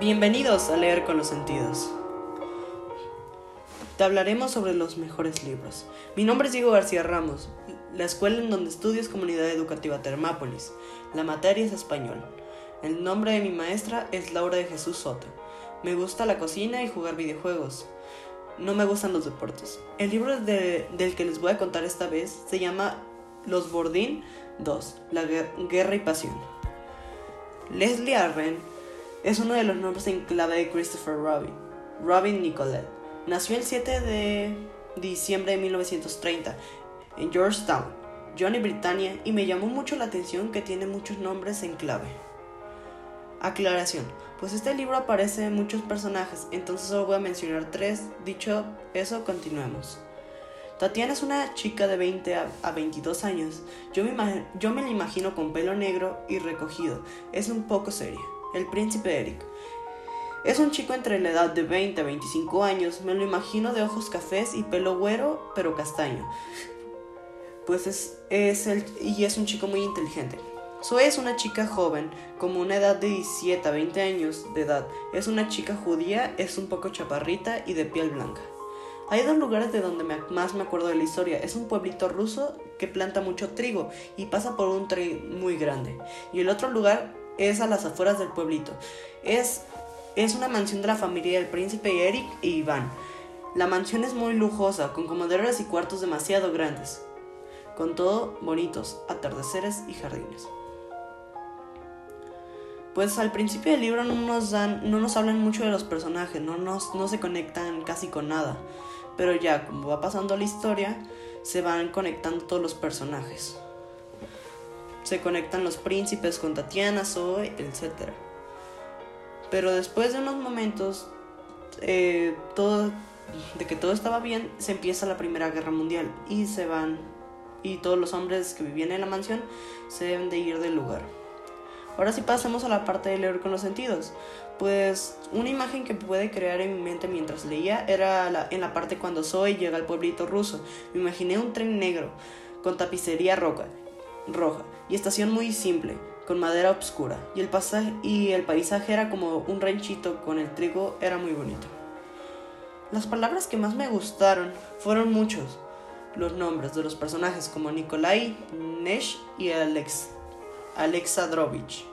Bienvenidos a Leer con los Sentidos. Te hablaremos sobre los mejores libros. Mi nombre es Diego García Ramos, la escuela en donde estudio es Comunidad Educativa Termápolis. La materia es español. El nombre de mi maestra es Laura de Jesús Soto. Me gusta la cocina y jugar videojuegos. No me gustan los deportes. El libro de- del que les voy a contar esta vez se llama Los Bordín 2, La Guer- Guerra y Pasión. Leslie Arren es uno de los nombres en clave de Christopher Robin. Robin Nicolet. Nació el 7 de diciembre de 1930 en Georgetown, Johnny, Britannia, y me llamó mucho la atención que tiene muchos nombres en clave. Aclaración, pues este libro aparece en muchos personajes, entonces solo voy a mencionar tres. Dicho eso, continuemos. Tatiana es una chica de 20 a, a 22 años. Yo me, yo me la imagino con pelo negro y recogido. Es un poco seria. El príncipe Eric. Es un chico entre la edad de 20 a 25 años. Me lo imagino de ojos cafés y pelo güero, pero castaño. Pues es, es el, y es un chico muy inteligente. Zoe es una chica joven, como una edad de 17 a 20 años de edad. Es una chica judía, es un poco chaparrita y de piel blanca. Hay dos lugares de donde más me acuerdo de la historia. Es un pueblito ruso que planta mucho trigo y pasa por un tren muy grande. Y el otro lugar es a las afueras del pueblito. Es, es una mansión de la familia del príncipe Eric y Iván. La mansión es muy lujosa, con comoderas y cuartos demasiado grandes. Con todo bonitos, atardeceres y jardines. Pues al principio del libro no nos dan, no nos hablan mucho de los personajes, no, nos, no se conectan casi con nada. Pero ya, como va pasando la historia, se van conectando todos los personajes. Se conectan los príncipes con Tatiana, Zoe, etc. Pero después de unos momentos, eh, todo, de que todo estaba bien, se empieza la Primera Guerra Mundial y se van, y todos los hombres que vivían en la mansión se deben de ir del lugar. Ahora sí pasemos a la parte de leer con los sentidos. Pues una imagen que pude crear en mi mente mientras leía era la- en la parte cuando Zoe llega al pueblito ruso. Me imaginé un tren negro con tapicería roca, roja y estación muy simple, con madera oscura. Y el, pasaje, y el paisaje era como un ranchito con el trigo, era muy bonito. Las palabras que más me gustaron fueron muchos. Los nombres de los personajes como Nikolai, Nesh y Alex, Alexandrovich.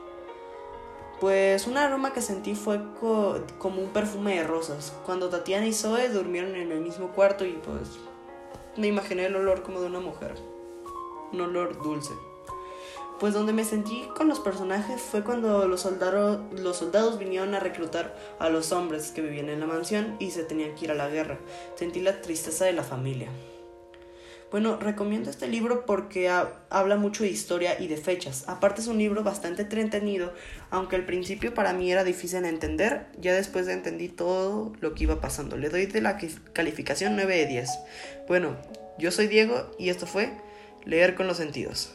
Pues un aroma que sentí fue co- como un perfume de rosas. Cuando Tatiana y Zoe durmieron en el mismo cuarto y pues me imaginé el olor como de una mujer. Un olor dulce. Pues donde me sentí con los personajes fue cuando los, soldados los soldados vinieron a reclutar a los hombres que vivían en la mansión y se tenían que ir a la guerra. Sentí la tristeza de la familia. Bueno, recomiendo este libro porque ha- habla mucho de historia y de fechas. Aparte es un libro bastante entretenido, aunque al principio para mí era difícil de entender, ya después de entendí todo lo que iba pasando. Le doy de la calificación 9 de 10. Bueno, yo soy Diego y esto fue Leer con los sentidos.